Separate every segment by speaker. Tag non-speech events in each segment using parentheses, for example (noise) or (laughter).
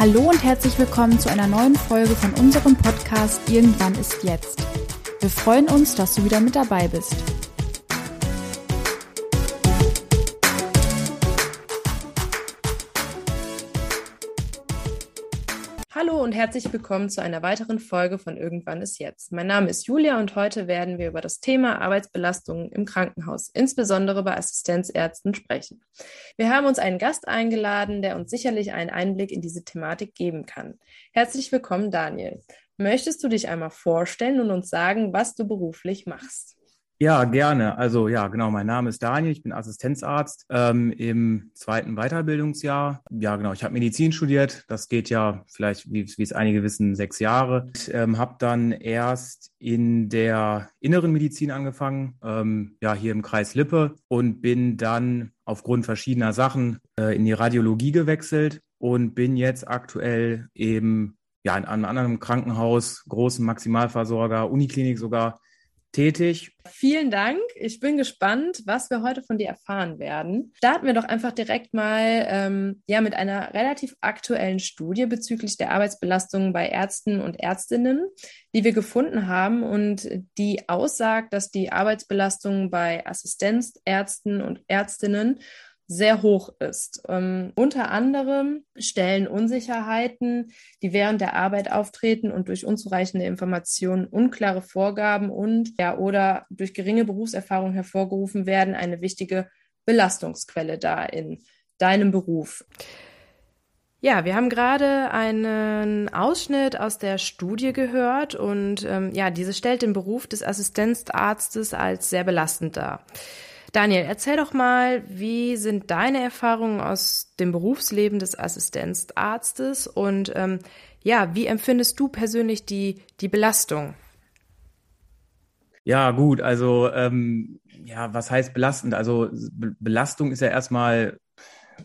Speaker 1: Hallo und herzlich willkommen zu einer neuen Folge von unserem Podcast Irgendwann ist jetzt. Wir freuen uns, dass du wieder mit dabei bist.
Speaker 2: Und herzlich willkommen zu einer weiteren Folge von Irgendwann ist jetzt. Mein Name ist Julia und heute werden wir über das Thema Arbeitsbelastungen im Krankenhaus, insbesondere bei Assistenzärzten, sprechen. Wir haben uns einen Gast eingeladen, der uns sicherlich einen Einblick in diese Thematik geben kann. Herzlich willkommen, Daniel. Möchtest du dich einmal vorstellen und uns sagen, was du beruflich machst?
Speaker 3: Ja, gerne. Also ja, genau, mein Name ist Daniel, ich bin Assistenzarzt ähm, im zweiten Weiterbildungsjahr. Ja, genau, ich habe Medizin studiert. Das geht ja vielleicht, wie, wie es einige wissen, sechs Jahre. Ich ähm, habe dann erst in der inneren Medizin angefangen, ähm, ja, hier im Kreis Lippe und bin dann aufgrund verschiedener Sachen äh, in die Radiologie gewechselt und bin jetzt aktuell eben ja, in einem anderen Krankenhaus, großen Maximalversorger, Uniklinik sogar, tätig.
Speaker 2: Vielen Dank. Ich bin gespannt, was wir heute von dir erfahren werden. Starten wir doch einfach direkt mal ähm, ja, mit einer relativ aktuellen Studie bezüglich der Arbeitsbelastung bei Ärzten und Ärztinnen, die wir gefunden haben und die aussagt, dass die Arbeitsbelastung bei Assistenzärzten und Ärztinnen sehr hoch ist. Ähm, unter anderem stellen Unsicherheiten, die während der Arbeit auftreten und durch unzureichende Informationen, unklare Vorgaben und ja oder durch geringe Berufserfahrung hervorgerufen werden, eine wichtige Belastungsquelle da in deinem Beruf. Ja, wir haben gerade einen Ausschnitt aus der Studie gehört und ähm, ja, diese stellt den Beruf des Assistenzarztes als sehr belastend dar. Daniel, erzähl doch mal, wie sind deine Erfahrungen aus dem Berufsleben des Assistenzarztes und ähm, ja, wie empfindest du persönlich die, die Belastung?
Speaker 3: Ja, gut, also ähm, ja, was heißt belastend? Also Be Belastung ist ja erstmal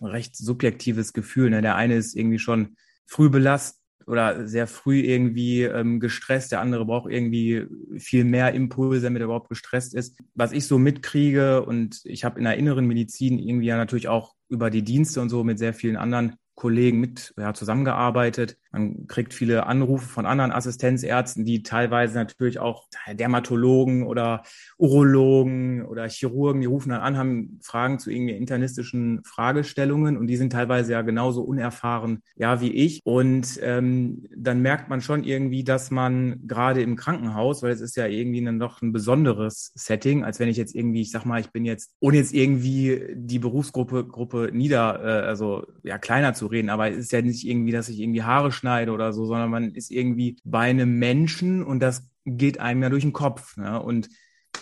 Speaker 3: ein recht subjektives Gefühl. Ne? Der eine ist irgendwie schon früh belastet oder sehr früh irgendwie ähm, gestresst, der andere braucht irgendwie viel mehr Impulse, damit er überhaupt gestresst ist. Was ich so mitkriege und ich habe in der inneren Medizin irgendwie ja natürlich auch über die Dienste und so mit sehr vielen anderen Kollegen mit ja, zusammengearbeitet. Man kriegt viele Anrufe von anderen Assistenzärzten, die teilweise natürlich auch Dermatologen oder Urologen oder Chirurgen, die rufen dann an, haben Fragen zu irgendwie internistischen Fragestellungen und die sind teilweise ja genauso unerfahren, ja, wie ich. Und ähm, dann merkt man schon irgendwie, dass man gerade im Krankenhaus, weil es ist ja irgendwie dann doch ein besonderes Setting, als wenn ich jetzt irgendwie, ich sag mal, ich bin jetzt, ohne jetzt irgendwie die Berufsgruppe Gruppe nieder, äh, also ja, kleiner zu reden, aber es ist ja nicht irgendwie, dass ich irgendwie Haare schneide oder so, sondern man ist irgendwie bei einem Menschen und das geht einem ja durch den Kopf. Ne? Und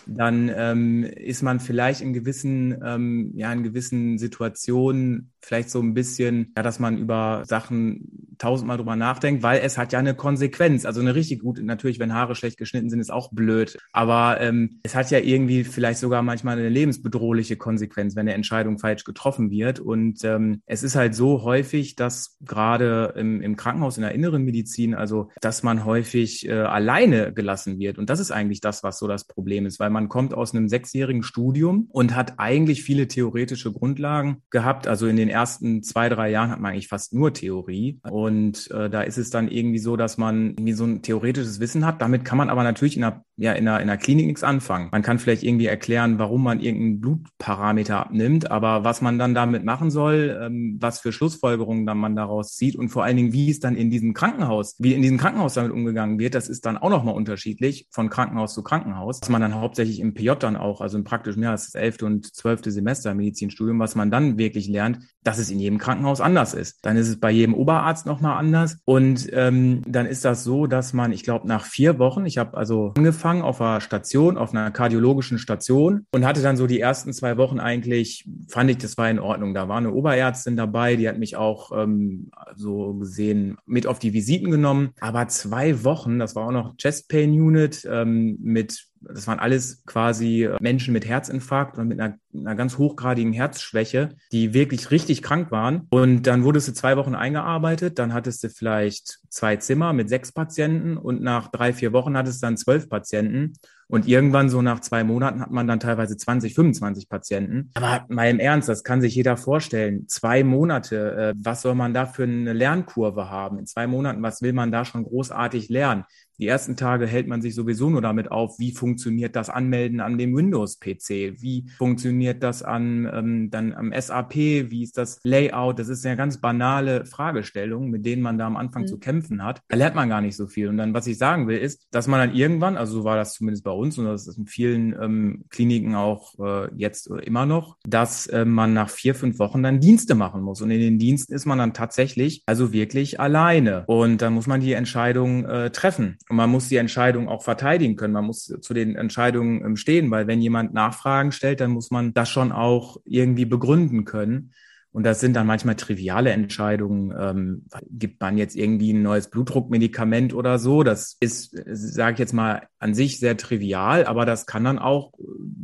Speaker 3: dann ähm, ist man vielleicht in gewissen, ähm, ja, in gewissen Situationen vielleicht so ein bisschen, ja, dass man über Sachen tausendmal drüber nachdenkt, weil es hat ja eine Konsequenz. Also eine richtig gute, natürlich, wenn Haare schlecht geschnitten sind, ist auch blöd. Aber ähm, es hat ja irgendwie vielleicht sogar manchmal eine lebensbedrohliche Konsequenz, wenn eine Entscheidung falsch getroffen wird. Und ähm, es ist halt so häufig, dass gerade im, im Krankenhaus, in der inneren Medizin, also dass man häufig äh, alleine gelassen wird. Und das ist eigentlich das, was so das Problem ist, weil man kommt aus einem sechsjährigen Studium und hat eigentlich viele theoretische Grundlagen gehabt. Also in den ersten zwei, drei Jahren hat man eigentlich fast nur Theorie. Und äh, da ist es dann irgendwie so, dass man irgendwie so ein theoretisches Wissen hat. Damit kann man aber natürlich in einer, ja, in einer, in einer Klinik nichts anfangen. Man kann vielleicht irgendwie erklären, warum man irgendeinen Blutparameter abnimmt, aber was man dann damit machen soll, ähm, was für Schlussfolgerungen dann man daraus zieht und vor allen Dingen, wie es dann in diesem Krankenhaus, wie in diesem Krankenhaus damit umgegangen wird, das ist dann auch nochmal unterschiedlich von Krankenhaus zu Krankenhaus. Was man dann hauptsächlich im PJ dann auch, also im praktischen Jahr, das elfte und zwölfte Semester Medizinstudium, was man dann wirklich lernt, dass es in jedem Krankenhaus anders ist. Dann ist es bei jedem Oberarzt nochmal anders. Und ähm, dann ist das so, dass man, ich glaube, nach vier Wochen, ich habe also angefangen auf einer Station, auf einer kardiologischen Station und hatte dann so die ersten zwei Wochen eigentlich, fand ich, das war in Ordnung. Da war eine Oberärztin dabei, die hat mich auch ähm, so gesehen mit auf die Visiten genommen. Aber zwei Wochen, das war auch noch Chest Pain Unit ähm, mit das waren alles quasi Menschen mit Herzinfarkt und mit einer, einer, ganz hochgradigen Herzschwäche, die wirklich richtig krank waren. Und dann wurdest du zwei Wochen eingearbeitet, dann hattest du vielleicht zwei Zimmer mit sechs Patienten und nach drei, vier Wochen hattest du dann zwölf Patienten. Und irgendwann so nach zwei Monaten hat man dann teilweise 20, 25 Patienten. Aber mal im Ernst, das kann sich jeder vorstellen. Zwei Monate, äh, was soll man da für eine Lernkurve haben? In zwei Monaten, was will man da schon großartig lernen? Die ersten Tage hält man sich sowieso nur damit auf, wie funktioniert das Anmelden an dem Windows-PC, wie funktioniert das an ähm, dann am SAP, wie ist das Layout. Das ist eine ganz banale Fragestellung, mit denen man da am Anfang mhm. zu kämpfen hat. Da lernt man gar nicht so viel. Und dann, was ich sagen will, ist, dass man dann irgendwann, also so war das zumindest bei uns und das ist in vielen ähm, Kliniken auch äh, jetzt immer noch, dass äh, man nach vier, fünf Wochen dann Dienste machen muss. Und in den Diensten ist man dann tatsächlich also wirklich alleine. Und dann muss man die Entscheidung äh, treffen. Und man muss die Entscheidung auch verteidigen können. Man muss zu den Entscheidungen ähm, stehen, weil wenn jemand Nachfragen stellt, dann muss man das schon auch irgendwie begründen können. Und das sind dann manchmal triviale Entscheidungen. Ähm, gibt man jetzt irgendwie ein neues Blutdruckmedikament oder so? Das ist, sage ich jetzt mal, an sich sehr trivial, aber das kann dann auch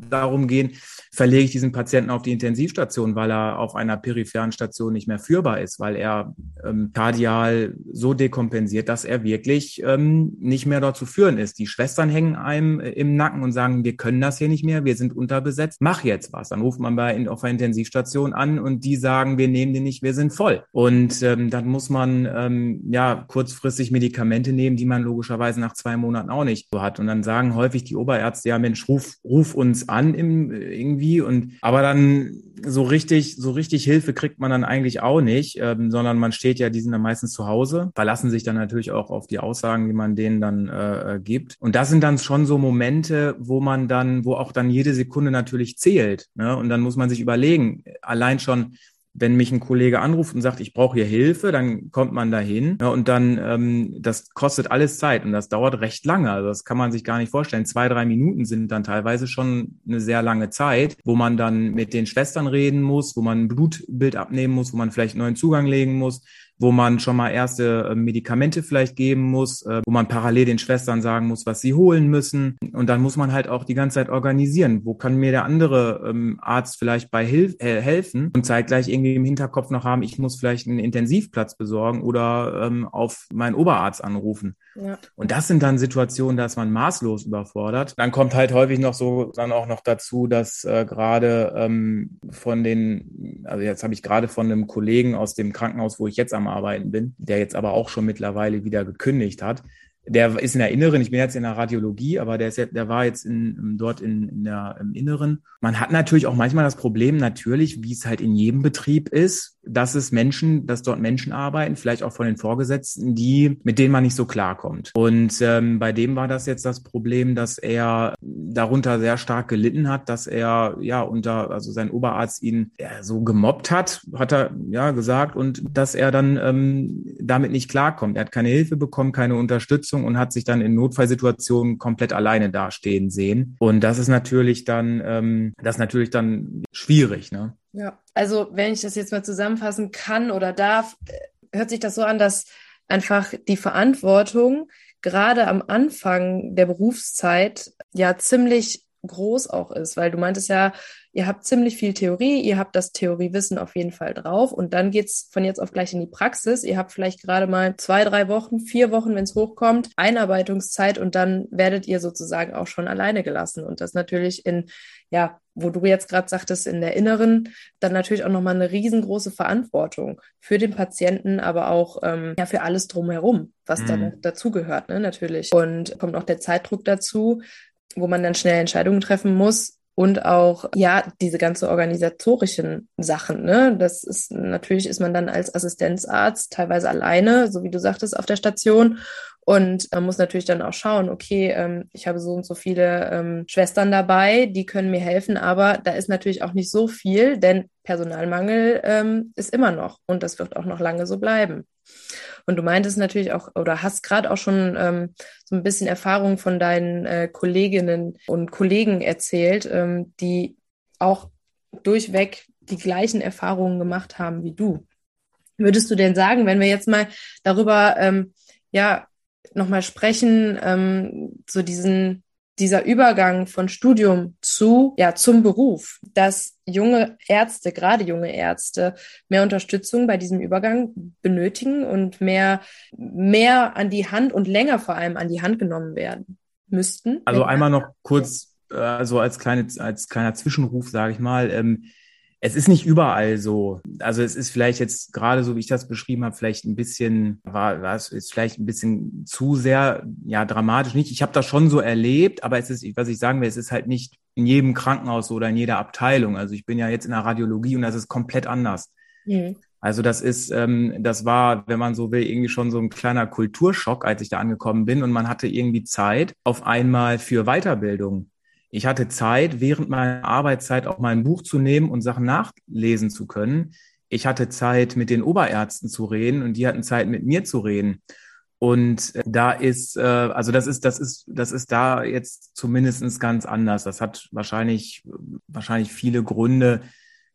Speaker 3: darum gehen, verlege ich diesen Patienten auf die Intensivstation, weil er auf einer peripheren Station nicht mehr führbar ist, weil er ähm, kardial so dekompensiert, dass er wirklich ähm, nicht mehr dort zu führen ist. Die Schwestern hängen einem im Nacken und sagen, wir können das hier nicht mehr, wir sind unterbesetzt, mach jetzt was. Dann ruft man bei auf einer Intensivstation an und die sagen, sagen, wir nehmen den nicht, wir sind voll. Und ähm, dann muss man ähm, ja kurzfristig Medikamente nehmen, die man logischerweise nach zwei Monaten auch nicht so hat. Und dann sagen häufig die Oberärzte, ja Mensch, ruf, ruf uns an im, irgendwie. Und aber dann so richtig, so richtig Hilfe kriegt man dann eigentlich auch nicht, ähm, sondern man steht ja, die sind dann meistens zu Hause, verlassen sich dann natürlich auch auf die Aussagen, die man denen dann äh, äh gibt. Und das sind dann schon so Momente, wo man dann, wo auch dann jede Sekunde natürlich zählt. Ne? Und dann muss man sich überlegen, allein schon, wenn mich ein Kollege anruft und sagt, ich brauche hier Hilfe, dann kommt man dahin ja, und dann, ähm, das kostet alles Zeit und das dauert recht lange. Also das kann man sich gar nicht vorstellen. Zwei, drei Minuten sind dann teilweise schon eine sehr lange Zeit, wo man dann mit den Schwestern reden muss, wo man ein Blutbild abnehmen muss, wo man vielleicht neuen Zugang legen muss, wo man schon mal erste äh, Medikamente vielleicht geben muss, äh, wo man parallel den Schwestern sagen muss, was sie holen müssen. Und dann muss man halt auch die ganze Zeit organisieren. Wo kann mir der andere ähm, Arzt vielleicht bei hilf äh, helfen und zeitgleich irgendwie im Hinterkopf noch haben, ich muss vielleicht einen Intensivplatz besorgen oder ähm, auf meinen Oberarzt anrufen. Und das sind dann Situationen, da ist man maßlos überfordert. Dann kommt halt häufig noch so dann auch noch dazu, dass äh, gerade ähm, von den, also jetzt habe ich gerade von einem Kollegen aus dem Krankenhaus, wo ich jetzt am Arbeiten bin, der jetzt aber auch schon mittlerweile wieder gekündigt hat, der ist in der Inneren, ich bin jetzt in der Radiologie, aber der, ist der war jetzt in, dort in, in der, im Inneren. Man hat natürlich auch manchmal das Problem, natürlich, wie es halt in jedem Betrieb ist, dass es Menschen, dass dort Menschen arbeiten, vielleicht auch von den Vorgesetzten, die, mit denen man nicht so klarkommt. Und ähm, bei dem war das jetzt das Problem, dass er darunter sehr stark gelitten hat, dass er ja unter, also sein Oberarzt ihn ja, so gemobbt hat, hat er ja gesagt, und dass er dann ähm, damit nicht klarkommt. Er hat keine Hilfe bekommen, keine Unterstützung und hat sich dann in Notfallsituationen komplett alleine dastehen sehen. Und das ist natürlich dann, ähm, das ist natürlich dann schwierig, ne?
Speaker 2: Ja, also wenn ich das jetzt mal zusammenfassen kann oder darf, äh, hört sich das so an, dass einfach die Verantwortung gerade am Anfang der Berufszeit ja ziemlich groß auch ist, weil du meintest ja, ihr habt ziemlich viel Theorie, ihr habt das Theoriewissen auf jeden Fall drauf und dann geht's von jetzt auf gleich in die Praxis. Ihr habt vielleicht gerade mal zwei, drei Wochen, vier Wochen, wenn es hochkommt, Einarbeitungszeit und dann werdet ihr sozusagen auch schon alleine gelassen und das natürlich in, ja, wo du jetzt gerade sagtest, in der Inneren, dann natürlich auch nochmal eine riesengroße Verantwortung für den Patienten, aber auch ähm, ja für alles drumherum, was mhm. da dazugehört, ne, natürlich. Und kommt auch der Zeitdruck dazu, wo man dann schnell Entscheidungen treffen muss und auch ja diese ganze organisatorischen Sachen. Ne, das ist natürlich ist man dann als Assistenzarzt teilweise alleine, so wie du sagtest, auf der Station und man muss natürlich dann auch schauen, okay, ähm, ich habe so und so viele ähm, Schwestern dabei, die können mir helfen, aber da ist natürlich auch nicht so viel, denn Personalmangel ähm, ist immer noch und das wird auch noch lange so bleiben. Und du meintest natürlich auch oder hast gerade auch schon ähm, so ein bisschen Erfahrung von deinen äh, Kolleginnen und Kollegen erzählt, ähm, die auch durchweg die gleichen Erfahrungen gemacht haben wie du. Würdest du denn sagen, wenn wir jetzt mal darüber ähm, ja nochmal sprechen, ähm, so diesen dieser Übergang von Studium zu, ja, zum Beruf, dass junge Ärzte, gerade junge Ärzte, mehr Unterstützung bei diesem Übergang benötigen und mehr, mehr an die Hand und länger vor allem an die Hand genommen werden. müssten?
Speaker 3: Also einmal noch kurz, also als kleine, als kleiner Zwischenruf, sage ich mal. Ähm, es ist nicht überall so. Also es ist vielleicht jetzt gerade so, wie ich das beschrieben habe, vielleicht ein bisschen, war, war es ist vielleicht ein bisschen zu sehr, ja, dramatisch nicht. Ich habe das schon so erlebt, aber es ist, was ich sagen will, es ist halt nicht in jedem Krankenhaus oder in jeder Abteilung. Also ich bin ja jetzt in der Radiologie und das ist komplett anders. Mhm. Also das ist, ähm, das war, wenn man so will, irgendwie schon so ein kleiner Kulturschock, als ich da angekommen bin und man hatte irgendwie Zeit auf einmal für Weiterbildung. Ich hatte Zeit, während meiner Arbeitszeit auch mal ein Buch zu nehmen und Sachen nachlesen zu können. Ich hatte Zeit, mit den Oberärzten zu reden und die hatten Zeit, mit mir zu reden. Und äh, da ist, äh, also das ist, das ist, das ist da jetzt zumindestens ganz anders. Das hat wahrscheinlich, wahrscheinlich viele Gründe,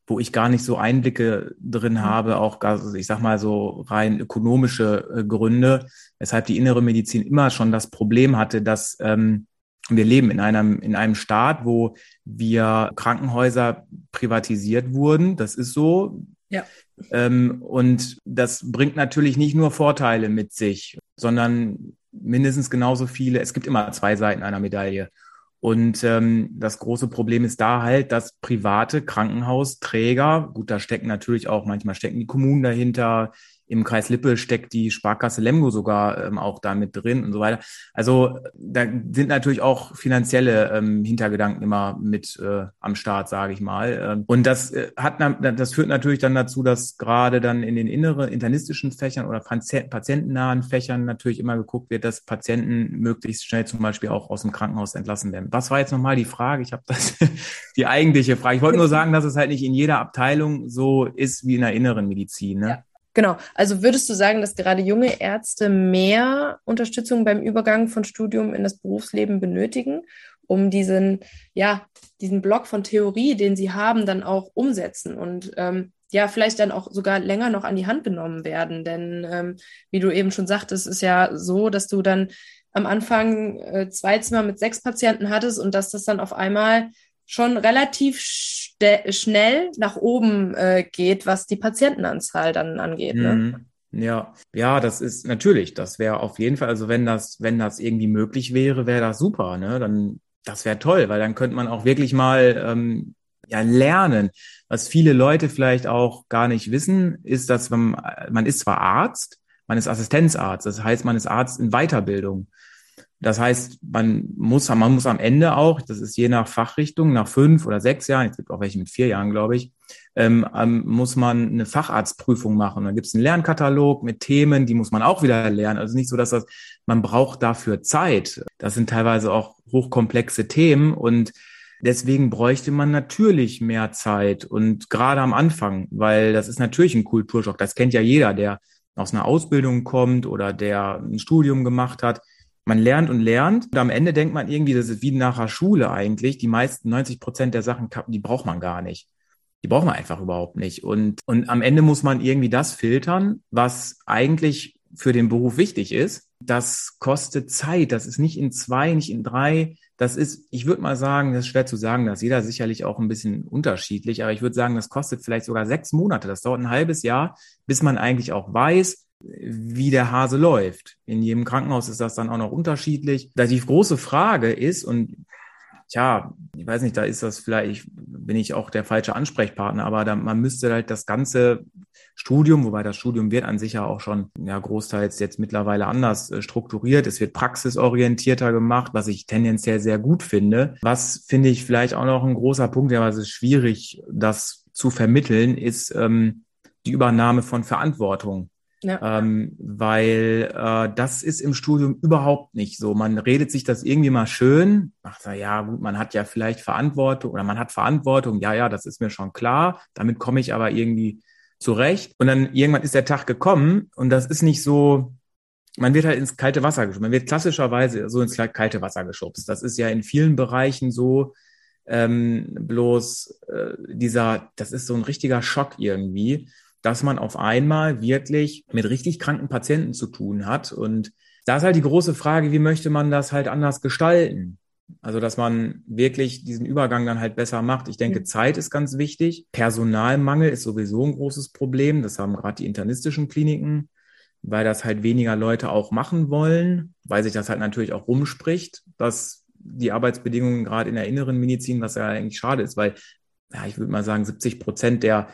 Speaker 3: wo ich gar nicht so Einblicke drin mhm. habe, auch, also ich sag mal so rein ökonomische äh, Gründe, weshalb die innere Medizin immer schon das Problem hatte, dass ähm, wir leben in einem, in einem Staat, wo wir Krankenhäuser privatisiert wurden. Das ist so. Ja. Ähm, und das bringt natürlich nicht nur Vorteile mit sich, sondern mindestens genauso viele. Es gibt immer zwei Seiten einer Medaille. Und ähm, das große Problem ist da halt, dass private Krankenhausträger, gut, da stecken natürlich auch, manchmal stecken die Kommunen dahinter, im Kreis Lippe steckt die Sparkasse Lemgo sogar ähm, auch da mit drin und so weiter. Also da sind natürlich auch finanzielle ähm, Hintergedanken immer mit äh, am Start, sage ich mal. Ähm, und das äh, hat das führt natürlich dann dazu, dass gerade dann in den inneren internistischen Fächern oder patientennahen Fächern natürlich immer geguckt wird, dass Patienten möglichst schnell zum Beispiel auch aus dem Krankenhaus entlassen werden. Was war jetzt nochmal die Frage? Ich habe das (laughs) die eigentliche Frage. Ich wollte nur sagen, dass es halt nicht in jeder Abteilung so ist wie in der inneren Medizin. Ne?
Speaker 2: Ja. Genau. Also würdest du sagen, dass gerade junge Ärzte mehr Unterstützung beim Übergang von Studium in das Berufsleben benötigen, um diesen, ja, diesen Block von Theorie, den sie haben, dann auch umsetzen und ähm, ja, vielleicht dann auch sogar länger noch an die Hand genommen werden. Denn ähm, wie du eben schon sagtest, ist ja so, dass du dann am Anfang äh, zwei Zimmer mit sechs Patienten hattest und dass das dann auf einmal schon relativ schnell nach oben äh, geht, was die Patientenanzahl dann angeht. Ne? Mhm.
Speaker 3: Ja, ja, das ist natürlich, das wäre auf jeden Fall, also wenn das, wenn das irgendwie möglich wäre, wäre das super, ne? Dann, das wäre toll, weil dann könnte man auch wirklich mal ähm, ja lernen. Was viele Leute vielleicht auch gar nicht wissen, ist, dass man, man ist zwar Arzt, man ist Assistenzarzt, das heißt, man ist Arzt in Weiterbildung. Das heißt, man muss, man muss am Ende auch, das ist je nach Fachrichtung, nach fünf oder sechs Jahren, es gibt auch welche mit vier Jahren, glaube ich, ähm, ähm, muss man eine Facharztprüfung machen. Dann gibt es einen Lernkatalog mit Themen, die muss man auch wieder lernen. Also nicht so, dass das, man braucht dafür Zeit. Das sind teilweise auch hochkomplexe Themen und deswegen bräuchte man natürlich mehr Zeit und gerade am Anfang, weil das ist natürlich ein Kulturschock. Das kennt ja jeder, der aus einer Ausbildung kommt oder der ein Studium gemacht hat man lernt und lernt und am Ende denkt man irgendwie, das ist wie nach der Schule eigentlich. Die meisten 90 Prozent der Sachen, die braucht man gar nicht. Die braucht man einfach überhaupt nicht. Und, und am Ende muss man irgendwie das filtern, was eigentlich für den Beruf wichtig ist. Das kostet Zeit. Das ist nicht in zwei, nicht in drei. Das ist, ich würde mal sagen, das ist schwer zu sagen, das ist jeder sicherlich auch ein bisschen unterschiedlich, aber ich würde sagen, das kostet vielleicht sogar sechs Monate. Das dauert ein halbes Jahr, bis man eigentlich auch weiß, wie der Hase läuft. In jedem Krankenhaus ist das dann auch noch unterschiedlich. Da die große Frage ist, und tja, ich weiß nicht, da ist das vielleicht, bin ich auch der falsche Ansprechpartner, aber da, man müsste halt das ganze Studium, wobei das Studium wird an sich ja auch schon ja großteils jetzt mittlerweile anders äh, strukturiert. Es wird praxisorientierter gemacht, was ich tendenziell sehr gut finde. Was finde ich vielleicht auch noch ein großer Punkt, ja, was ist schwierig, das zu vermitteln, ist ähm, die Übernahme von Verantwortung. Ja. Ähm, weil äh, das ist im Studium überhaupt nicht so. Man redet sich das irgendwie mal schön. Ach, ja, gut, man hat ja vielleicht Verantwortung oder man hat Verantwortung. Ja, ja, das ist mir schon klar. Damit komme ich aber irgendwie zurecht. Und dann irgendwann ist der Tag gekommen und das ist nicht so, man wird halt ins kalte Wasser geschubst. Man wird klassischerweise so ins kalte Wasser geschubst. Das ist ja in vielen Bereichen so, ähm, bloß äh, dieser, das ist so ein richtiger Schock irgendwie dass man auf einmal wirklich mit richtig kranken Patienten zu tun hat. Und da ist halt die große Frage, wie möchte man das halt anders gestalten? Also, dass man wirklich diesen Übergang dann halt besser macht. Ich denke, Zeit ist ganz wichtig. Personalmangel ist sowieso ein großes Problem. Das haben gerade die internistischen Kliniken weil das halt weniger Leute auch machen wollen, weil sich das halt natürlich auch rumspricht, dass die Arbeitsbedingungen gerade in der inneren Medizin, was ja eigentlich schade ist, weil, ja, ich würde mal sagen, 70 Prozent der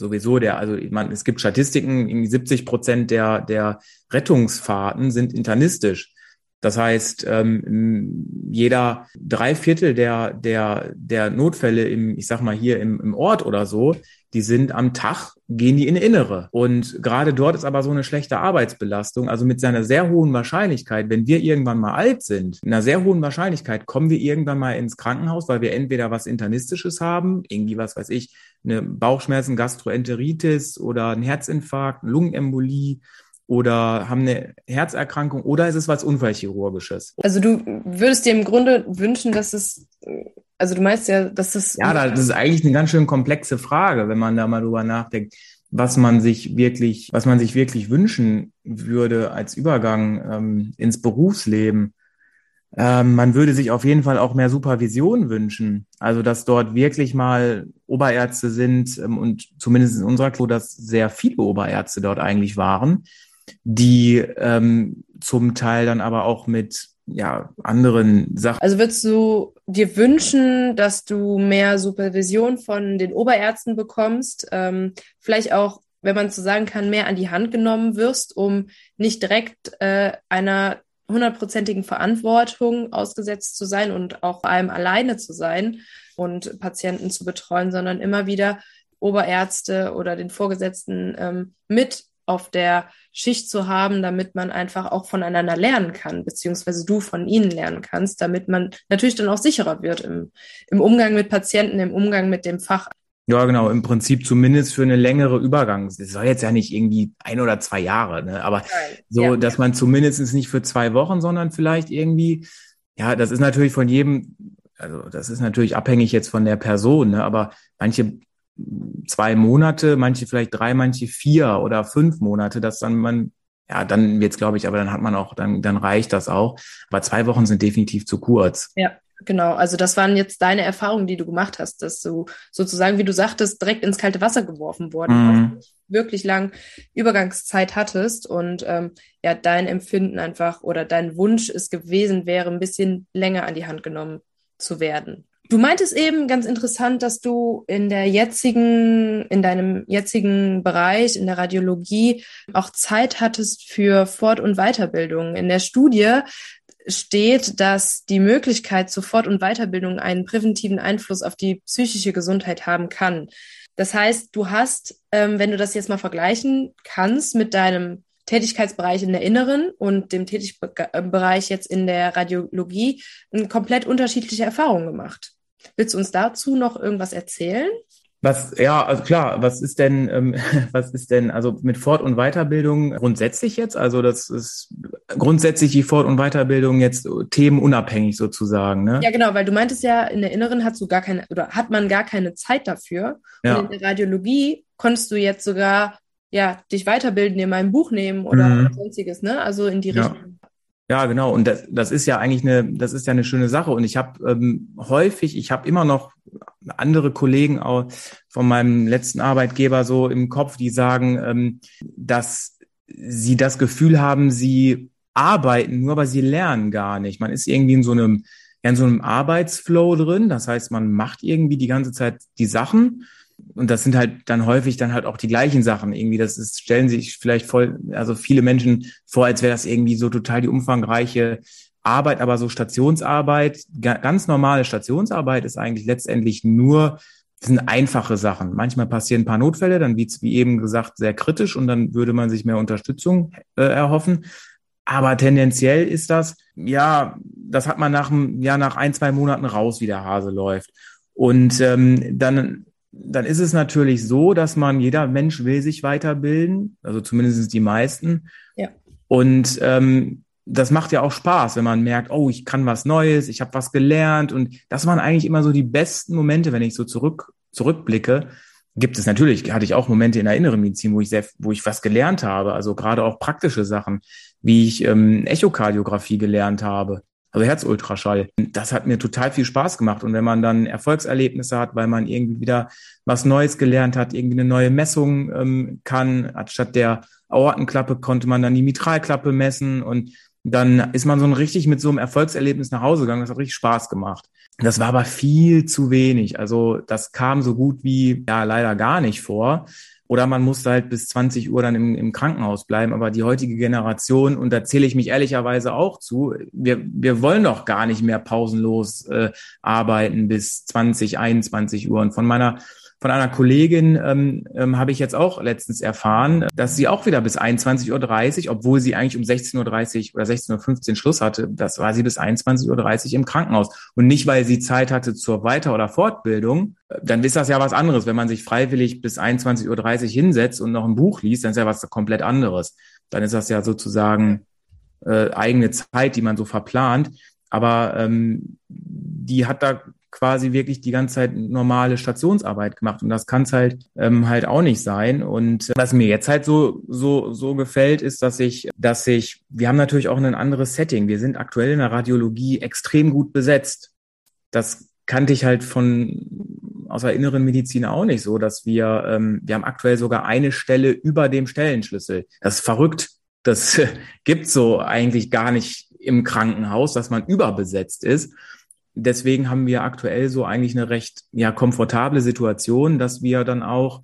Speaker 3: sowieso der, also man, es gibt Statistiken, irgendwie 70 Prozent der, der Rettungsfahrten sind internistisch. Das heißt, ähm, jeder Dreiviertel der, der, der Notfälle im, ich sag mal hier im, im Ort oder so, die sind am Tag, gehen die in Innere. Und gerade dort ist aber so eine schlechte Arbeitsbelastung. Also mit seiner sehr hohen Wahrscheinlichkeit, wenn wir irgendwann mal alt sind, in einer sehr hohen Wahrscheinlichkeit kommen wir irgendwann mal ins Krankenhaus, weil wir entweder was Internistisches haben, irgendwie was weiß ich, eine Bauchschmerzen, Gastroenteritis oder ein Herzinfarkt, Lungenembolie oder haben eine Herzerkrankung oder ist es was Unfallchirurgisches?
Speaker 2: Also du würdest dir im Grunde wünschen, dass es, also du meinst ja, dass es.
Speaker 3: Ja, das ist eigentlich eine ganz schön komplexe Frage, wenn man da mal drüber nachdenkt, was man sich wirklich, was man sich wirklich wünschen würde als Übergang ähm, ins Berufsleben. Ähm, man würde sich auf jeden Fall auch mehr Supervision wünschen. Also, dass dort wirklich mal Oberärzte sind ähm, und zumindest in unserer Klasse, dass sehr viele Oberärzte dort eigentlich waren, die ähm, zum Teil dann aber auch mit ja, anderen Sachen.
Speaker 2: Also würdest du dir wünschen, dass du mehr Supervision von den Oberärzten bekommst, ähm, vielleicht auch, wenn man so sagen kann, mehr an die Hand genommen wirst, um nicht direkt äh, einer hundertprozentigen Verantwortung ausgesetzt zu sein und auch vor allem alleine zu sein und Patienten zu betreuen, sondern immer wieder Oberärzte oder den Vorgesetzten ähm, mit auf der Schicht zu haben, damit man einfach auch voneinander lernen kann, beziehungsweise du von ihnen lernen kannst, damit man natürlich dann auch sicherer wird im, im Umgang mit Patienten, im Umgang mit dem Fach.
Speaker 3: Ja, genau, im Prinzip zumindest für eine längere Übergang. Es soll jetzt ja nicht irgendwie ein oder zwei Jahre, ne? aber so, ja. dass man zumindest nicht für zwei Wochen, sondern vielleicht irgendwie, ja, das ist natürlich von jedem, also das ist natürlich abhängig jetzt von der Person, ne? aber manche zwei Monate, manche vielleicht drei, manche vier oder fünf Monate, dass dann man, ja, dann wird's, glaube ich, aber dann hat man auch, dann, dann reicht das auch. Aber zwei Wochen sind definitiv zu kurz.
Speaker 2: Ja, genau. Also das waren jetzt deine Erfahrungen, die du gemacht hast, dass du sozusagen, wie du sagtest, direkt ins kalte Wasser geworfen worden mhm. wirklich lang Übergangszeit hattest und ähm, ja, dein Empfinden einfach oder dein Wunsch ist gewesen wäre, ein bisschen länger an die Hand genommen zu werden. Du meintest eben ganz interessant, dass du in der jetzigen, in deinem jetzigen Bereich, in der Radiologie, auch Zeit hattest für Fort- und Weiterbildung. In der Studie steht, dass die Möglichkeit zur Fort- und Weiterbildung einen präventiven Einfluss auf die psychische Gesundheit haben kann. Das heißt, du hast, ähm, wenn du das jetzt mal vergleichen kannst mit deinem Tätigkeitsbereich in der Inneren und dem Tätigkeitsbereich jetzt in der Radiologie, komplett unterschiedliche Erfahrungen gemacht. Willst du uns dazu noch irgendwas erzählen?
Speaker 3: Was, ja, also klar, was ist denn, ähm, (laughs) was ist denn, also mit Fort- und Weiterbildung grundsätzlich jetzt? Also das ist grundsätzlich die Fort- und Weiterbildung jetzt themenunabhängig sozusagen, ne?
Speaker 2: Ja, genau, weil du meintest ja, in der Inneren hast du gar keine, oder hat man gar keine Zeit dafür. Ja. Und in der Radiologie konntest du jetzt sogar, ja, dich weiterbilden, dir mal ein Buch nehmen oder mhm. sonstiges, ne? Also in die Richtung.
Speaker 3: Ja. Genau. Und das, das ist ja eigentlich eine, das ist ja eine schöne Sache. Und ich habe ähm, häufig, ich habe immer noch andere Kollegen auch von meinem letzten Arbeitgeber so im Kopf, die sagen, ähm, dass sie das Gefühl haben, sie arbeiten, nur aber sie lernen gar nicht. Man ist irgendwie in so einem, in so einem Arbeitsflow drin. Das heißt, man macht irgendwie die ganze Zeit die Sachen und das sind halt dann häufig dann halt auch die gleichen Sachen irgendwie. Das ist, stellen sich vielleicht voll, also viele Menschen vor, als wäre das irgendwie so total die umfangreiche Arbeit, aber so Stationsarbeit, ganz normale Stationsarbeit ist eigentlich letztendlich nur, sind einfache Sachen. Manchmal passieren ein paar Notfälle, dann wird's wie eben gesagt, sehr kritisch und dann würde man sich mehr Unterstützung äh, erhoffen. Aber tendenziell ist das, ja, das hat man nach, ja, nach ein, zwei Monaten raus, wie der Hase läuft. Und ähm, dann dann ist es natürlich so, dass man, jeder Mensch will sich weiterbilden, also zumindest die meisten. Ja. Und ähm, das macht ja auch Spaß, wenn man merkt, oh, ich kann was Neues, ich habe was gelernt. Und das waren eigentlich immer so die besten Momente, wenn ich so zurück, zurückblicke. Gibt es natürlich, hatte ich auch Momente in der inneren Medizin, wo ich sehr, wo ich was gelernt habe, also gerade auch praktische Sachen, wie ich ähm, Echokardiographie gelernt habe also Herzultraschall. Das hat mir total viel Spaß gemacht. Und wenn man dann Erfolgserlebnisse hat, weil man irgendwie wieder was Neues gelernt hat, irgendwie eine neue Messung ähm, kann, anstatt der Aortenklappe konnte man dann die Mitralklappe messen und dann ist man so ein richtig mit so einem Erfolgserlebnis nach Hause gegangen. Das hat richtig Spaß gemacht. Das war aber viel zu wenig. Also das kam so gut wie ja leider gar nicht vor. Oder man musste halt bis 20 Uhr dann im, im Krankenhaus bleiben. Aber die heutige Generation, und da zähle ich mich ehrlicherweise auch zu, wir, wir wollen doch gar nicht mehr pausenlos äh, arbeiten bis 20, 21 Uhr. Und von meiner von einer Kollegin ähm, ähm, habe ich jetzt auch letztens erfahren, dass sie auch wieder bis 21.30 Uhr, obwohl sie eigentlich um 16.30 Uhr oder 16.15 Uhr Schluss hatte, das war sie bis 21.30 Uhr im Krankenhaus. Und nicht, weil sie Zeit hatte zur Weiter- oder Fortbildung, dann ist das ja was anderes. Wenn man sich freiwillig bis 21.30 Uhr hinsetzt und noch ein Buch liest, dann ist ja was komplett anderes. Dann ist das ja sozusagen äh, eigene Zeit, die man so verplant. Aber ähm, die hat da quasi wirklich die ganze Zeit normale Stationsarbeit gemacht und das kann es halt ähm, halt auch nicht sein und was mir jetzt halt so so so gefällt ist, dass ich dass ich wir haben natürlich auch ein anderes Setting. Wir sind aktuell in der Radiologie extrem gut besetzt. Das kannte ich halt von aus der inneren Medizin auch nicht so, dass wir ähm, wir haben aktuell sogar eine Stelle über dem Stellenschlüssel. Das ist verrückt. Das (laughs) gibt so eigentlich gar nicht im Krankenhaus, dass man überbesetzt ist deswegen haben wir aktuell so eigentlich eine recht ja komfortable Situation, dass wir dann auch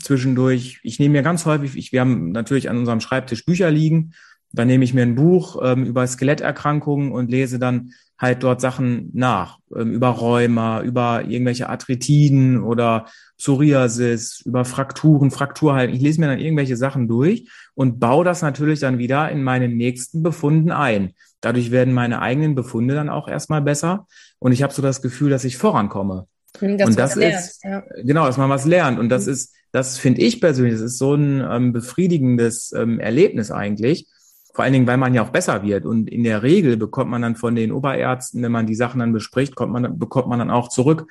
Speaker 3: zwischendurch, ich nehme mir ganz häufig, ich, wir haben natürlich an unserem Schreibtisch Bücher liegen, dann nehme ich mir ein Buch ähm, über Skeletterkrankungen und lese dann halt dort Sachen nach, ähm, über Rheuma, über irgendwelche Arthritiden oder Psoriasis, über Frakturen, Frakturhalten. Ich lese mir dann irgendwelche Sachen durch und baue das natürlich dann wieder in meine nächsten Befunden ein. Dadurch werden meine eigenen Befunde dann auch erstmal besser und ich habe so das Gefühl, dass ich vorankomme. Das und das ist ja. genau, dass man was lernt und das mhm. ist, das finde ich persönlich, das ist so ein ähm, befriedigendes ähm, Erlebnis eigentlich. Vor allen Dingen, weil man ja auch besser wird und in der Regel bekommt man dann von den Oberärzten, wenn man die Sachen dann bespricht, kommt man, bekommt man dann auch zurück.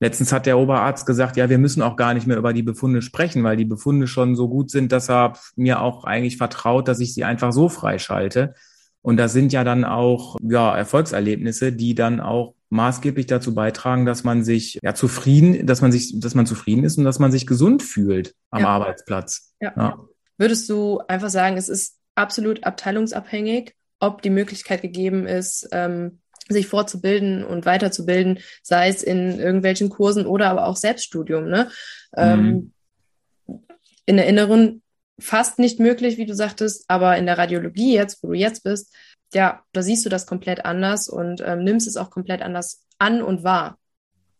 Speaker 3: Letztens hat der Oberarzt gesagt, ja, wir müssen auch gar nicht mehr über die Befunde sprechen, weil die Befunde schon so gut sind, dass er mir auch eigentlich vertraut, dass ich sie einfach so freischalte. Und das sind ja dann auch ja, Erfolgserlebnisse, die dann auch maßgeblich dazu beitragen, dass man sich ja zufrieden, dass man sich, dass man zufrieden ist und dass man sich gesund fühlt am ja. Arbeitsplatz.
Speaker 2: Ja. ja. Würdest du einfach sagen, es ist absolut abteilungsabhängig, ob die Möglichkeit gegeben ist, ähm, sich fortzubilden und weiterzubilden, sei es in irgendwelchen Kursen oder aber auch Selbststudium. Ne? Ähm, mhm. in der inneren fast nicht möglich, wie du sagtest, aber in der Radiologie jetzt, wo du jetzt bist, ja, da siehst du das komplett anders und ähm, nimmst es auch komplett anders an und wahr.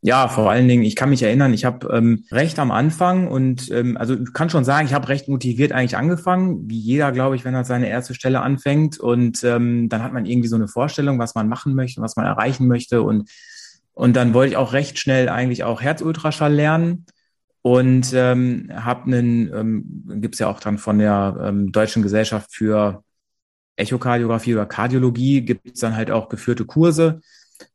Speaker 3: Ja, vor allen Dingen, ich kann mich erinnern, ich habe ähm, recht am Anfang und ähm, also ich kann schon sagen, ich habe recht motiviert eigentlich angefangen, wie jeder, glaube ich, wenn er seine erste Stelle anfängt und ähm, dann hat man irgendwie so eine Vorstellung, was man machen möchte, was man erreichen möchte und und dann wollte ich auch recht schnell eigentlich auch Herzultraschall lernen und ähm, habe einen, ähm, gibt ja auch dann von der ähm, Deutschen Gesellschaft für Echokardiographie oder Kardiologie, gibt es dann halt auch geführte Kurse.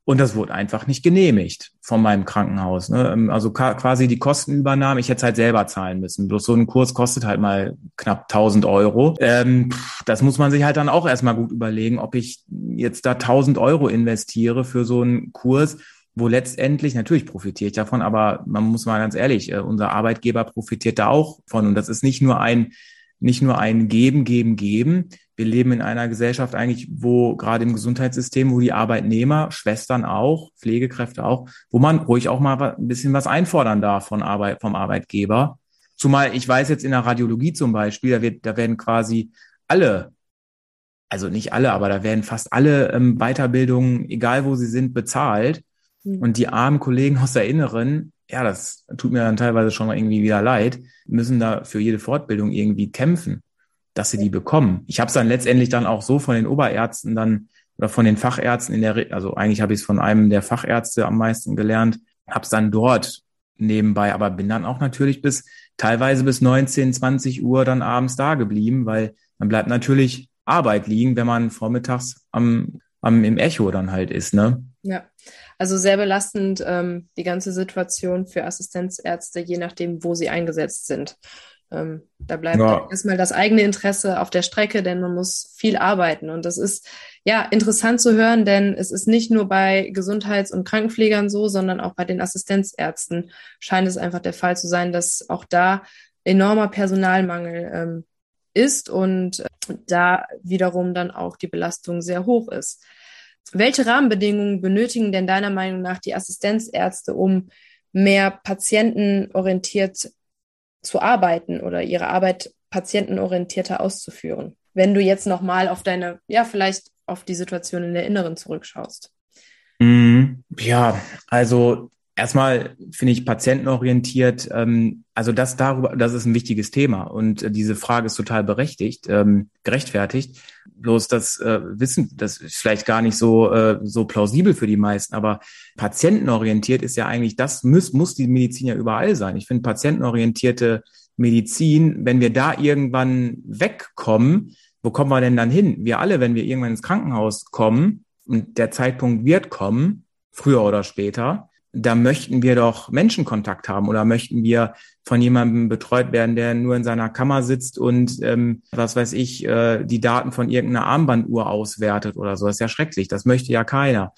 Speaker 3: Und das wurde einfach nicht genehmigt von meinem Krankenhaus. Ne? Ähm, also quasi die Kostenübernahme, ich hätte es halt selber zahlen müssen. Bloß so ein Kurs kostet halt mal knapp 1000 Euro. Ähm, das muss man sich halt dann auch erstmal gut überlegen, ob ich jetzt da 1000 Euro investiere für so einen Kurs, wo letztendlich, natürlich profitiere ich davon, aber man muss mal ganz ehrlich, äh, unser Arbeitgeber profitiert da auch von. Und das ist nicht nur ein, nicht nur ein Geben, Geben, Geben. Wir leben in einer Gesellschaft eigentlich, wo gerade im Gesundheitssystem, wo die Arbeitnehmer, Schwestern auch, Pflegekräfte auch, wo man ruhig auch mal ein bisschen was einfordern darf von Arbeit, vom Arbeitgeber. Zumal ich weiß jetzt in der Radiologie zum Beispiel, da wird, da werden quasi alle also nicht alle, aber da werden fast alle ähm, Weiterbildungen, egal wo sie sind, bezahlt. Mhm. Und die armen Kollegen aus der Inneren, ja, das tut mir dann teilweise schon mal irgendwie wieder leid, müssen da für jede Fortbildung irgendwie kämpfen, dass sie die bekommen. Ich habe es dann letztendlich dann auch so von den Oberärzten dann oder von den Fachärzten in der, also eigentlich habe ich es von einem der Fachärzte am meisten gelernt, habe es dann dort nebenbei, aber bin dann auch natürlich bis teilweise bis 19, 20 Uhr dann abends da geblieben, weil man bleibt natürlich Arbeit liegen, wenn man vormittags am, am im Echo dann halt ist, ne?
Speaker 2: Ja, also sehr belastend ähm, die ganze Situation für Assistenzärzte, je nachdem, wo sie eingesetzt sind. Ähm, da bleibt ja. erstmal das eigene Interesse auf der Strecke, denn man muss viel arbeiten. Und das ist ja interessant zu hören, denn es ist nicht nur bei Gesundheits- und Krankenpflegern so, sondern auch bei den Assistenzärzten scheint es einfach der Fall zu sein, dass auch da enormer Personalmangel ähm, ist und da wiederum dann auch die Belastung sehr hoch ist. Welche Rahmenbedingungen benötigen denn deiner Meinung nach die Assistenzärzte, um mehr patientenorientiert zu arbeiten oder ihre Arbeit patientenorientierter auszuführen? Wenn du jetzt nochmal auf deine, ja, vielleicht auf die Situation in der Inneren zurückschaust.
Speaker 3: Mm, ja, also Erstmal finde ich patientenorientiert, ähm, also das darüber, das ist ein wichtiges Thema und äh, diese Frage ist total berechtigt, ähm, gerechtfertigt. Bloß das äh, Wissen, das ist vielleicht gar nicht so äh, so plausibel für die meisten, aber patientenorientiert ist ja eigentlich das muss muss die Medizin ja überall sein. Ich finde patientenorientierte Medizin, wenn wir da irgendwann wegkommen, wo kommen wir denn dann hin? Wir alle, wenn wir irgendwann ins Krankenhaus kommen und der Zeitpunkt wird kommen, früher oder später da möchten wir doch Menschenkontakt haben oder möchten wir von jemandem betreut werden, der nur in seiner Kammer sitzt und ähm, was weiß ich, äh, die Daten von irgendeiner Armbanduhr auswertet oder so. Das ist ja schrecklich. Das möchte ja keiner.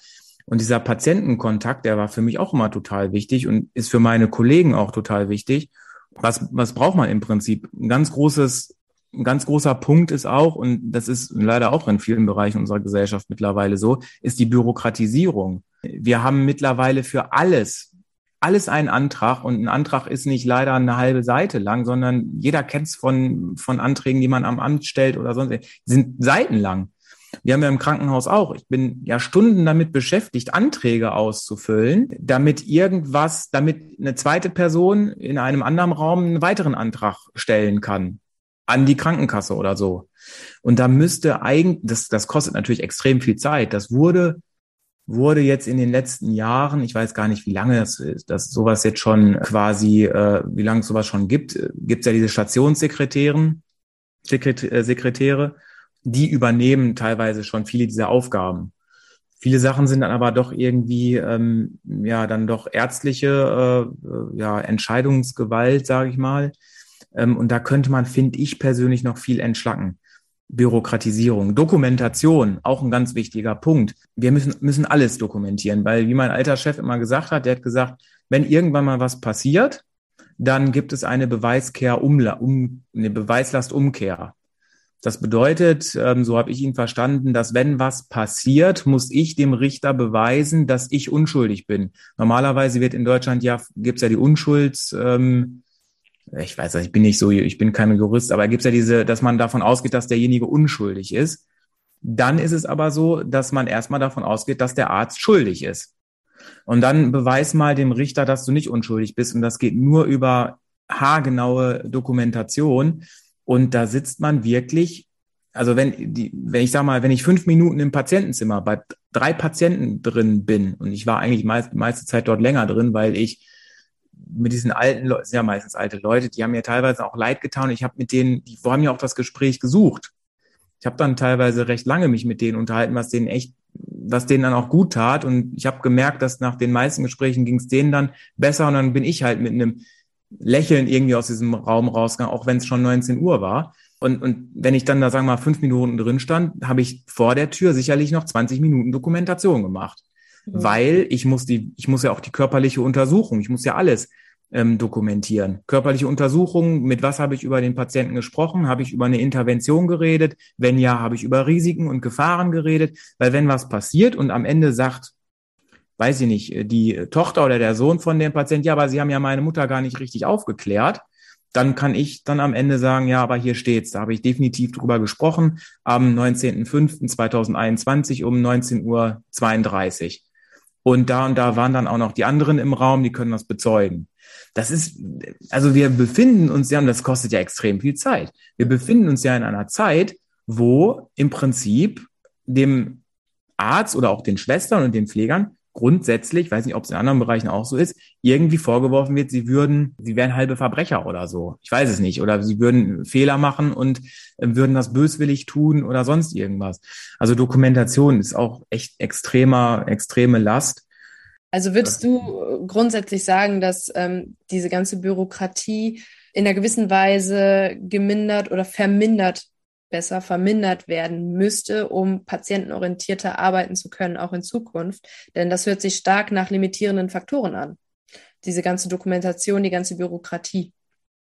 Speaker 3: Und dieser Patientenkontakt, der war für mich auch immer total wichtig und ist für meine Kollegen auch total wichtig. Was, was braucht man im Prinzip? Ein ganz großes, ein ganz großer Punkt ist auch, und das ist leider auch in vielen Bereichen unserer Gesellschaft mittlerweile so, ist die Bürokratisierung. Wir haben mittlerweile für alles, alles einen Antrag und ein Antrag ist nicht leider eine halbe Seite lang, sondern jeder kennt es von, von Anträgen, die man am Amt stellt oder sonst, sind seitenlang. Wir haben ja im Krankenhaus auch. Ich bin ja Stunden damit beschäftigt, Anträge auszufüllen, damit irgendwas, damit eine zweite Person in einem anderen Raum einen weiteren Antrag stellen kann an die Krankenkasse oder so. Und da müsste eigentlich, das, das kostet natürlich extrem viel Zeit. Das wurde wurde jetzt in den letzten Jahren, ich weiß gar nicht, wie lange das, dass sowas jetzt schon quasi, äh, wie lange es sowas schon gibt, gibt es ja diese Stationssekretären, Sekret äh, Sekretäre, die übernehmen teilweise schon viele dieser Aufgaben. Viele Sachen sind dann aber doch irgendwie ähm, ja dann doch ärztliche äh, ja, Entscheidungsgewalt, sage ich mal. Ähm, und da könnte man, finde ich persönlich, noch viel entschlacken. Bürokratisierung, Dokumentation, auch ein ganz wichtiger Punkt. Wir müssen, müssen alles dokumentieren, weil wie mein alter Chef immer gesagt hat, der hat gesagt, wenn irgendwann mal was passiert, dann gibt es eine Beweiskehr Umla um, eine Beweislastumkehr. Das bedeutet, ähm, so habe ich ihn verstanden, dass wenn was passiert, muss ich dem Richter beweisen, dass ich unschuldig bin. Normalerweise wird in Deutschland ja, gibt's ja die Unschulds, ähm, ich weiß, ich bin nicht so, ich bin kein Jurist, aber gibt es ja diese, dass man davon ausgeht, dass derjenige unschuldig ist. Dann ist es aber so, dass man erstmal davon ausgeht, dass der Arzt schuldig ist. Und dann beweis mal dem Richter, dass du nicht unschuldig bist. Und das geht nur über haargenaue Dokumentation. Und da sitzt man wirklich, also wenn die, wenn ich sag mal, wenn ich fünf Minuten im Patientenzimmer bei drei Patienten drin bin und ich war eigentlich meist, meiste Zeit dort länger drin, weil ich mit diesen alten Leuten, ja meistens alte Leute, die haben mir teilweise auch leid getan. Ich habe mit denen, die haben ja auch das Gespräch gesucht. Ich habe dann teilweise recht lange mich mit denen unterhalten, was denen echt, was denen dann auch gut tat. Und ich habe gemerkt, dass nach den meisten Gesprächen ging es denen dann besser und dann bin ich halt mit einem Lächeln irgendwie aus diesem Raum rausgegangen, auch wenn es schon 19 Uhr war. Und, und wenn ich dann da, sagen wir mal, fünf Minuten drin stand, habe ich vor der Tür sicherlich noch 20 Minuten Dokumentation gemacht. Mhm. Weil ich muss die, ich muss ja auch die körperliche Untersuchung, ich muss ja alles ähm, dokumentieren. Körperliche Untersuchung, mit was habe ich über den Patienten gesprochen? Habe ich über eine Intervention geredet? Wenn ja, habe ich über Risiken und Gefahren geredet? Weil wenn was passiert und am Ende sagt, weiß ich nicht, die Tochter oder der Sohn von dem Patienten, ja, aber Sie haben ja meine Mutter gar nicht richtig aufgeklärt, dann kann ich dann am Ende sagen, ja, aber hier steht's. Da habe ich definitiv drüber gesprochen am 19.05.2021 um 19.32 Uhr. Und da und da waren dann auch noch die anderen im Raum, die können das bezeugen. Das ist, also wir befinden uns ja, und das kostet ja extrem viel Zeit. Wir befinden uns ja in einer Zeit, wo im Prinzip dem Arzt oder auch den Schwestern und den Pflegern grundsätzlich, weiß nicht, ob es in anderen Bereichen auch so ist, irgendwie vorgeworfen wird, sie würden, sie wären halbe Verbrecher oder so. Ich weiß es nicht. Oder sie würden Fehler machen und würden das böswillig tun oder sonst irgendwas. Also Dokumentation ist auch echt extremer, extreme Last.
Speaker 2: Also würdest du grundsätzlich sagen, dass ähm, diese ganze Bürokratie in einer gewissen Weise gemindert oder vermindert, besser vermindert werden müsste, um patientenorientierter arbeiten zu können, auch in Zukunft? Denn das hört sich stark nach limitierenden Faktoren an. Diese ganze Dokumentation, die ganze Bürokratie.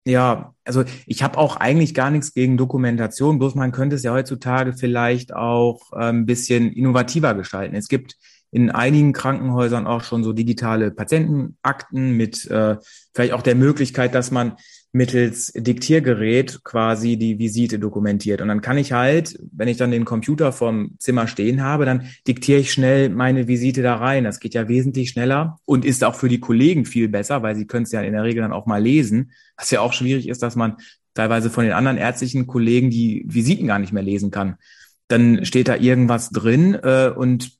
Speaker 3: Ja, also ich habe auch eigentlich gar nichts gegen Dokumentation, bloß man könnte es ja heutzutage vielleicht auch äh, ein bisschen innovativer gestalten. Es gibt in einigen Krankenhäusern auch schon so digitale Patientenakten mit äh, vielleicht auch der Möglichkeit, dass man mittels Diktiergerät quasi die Visite dokumentiert. Und dann kann ich halt, wenn ich dann den Computer vorm Zimmer stehen habe, dann diktiere ich schnell meine Visite da rein. Das geht ja wesentlich schneller und ist auch für die Kollegen viel besser, weil sie können es ja in der Regel dann auch mal lesen. Was ja auch schwierig ist, dass man teilweise von den anderen ärztlichen Kollegen die Visiten gar nicht mehr lesen kann. Dann steht da irgendwas drin äh, und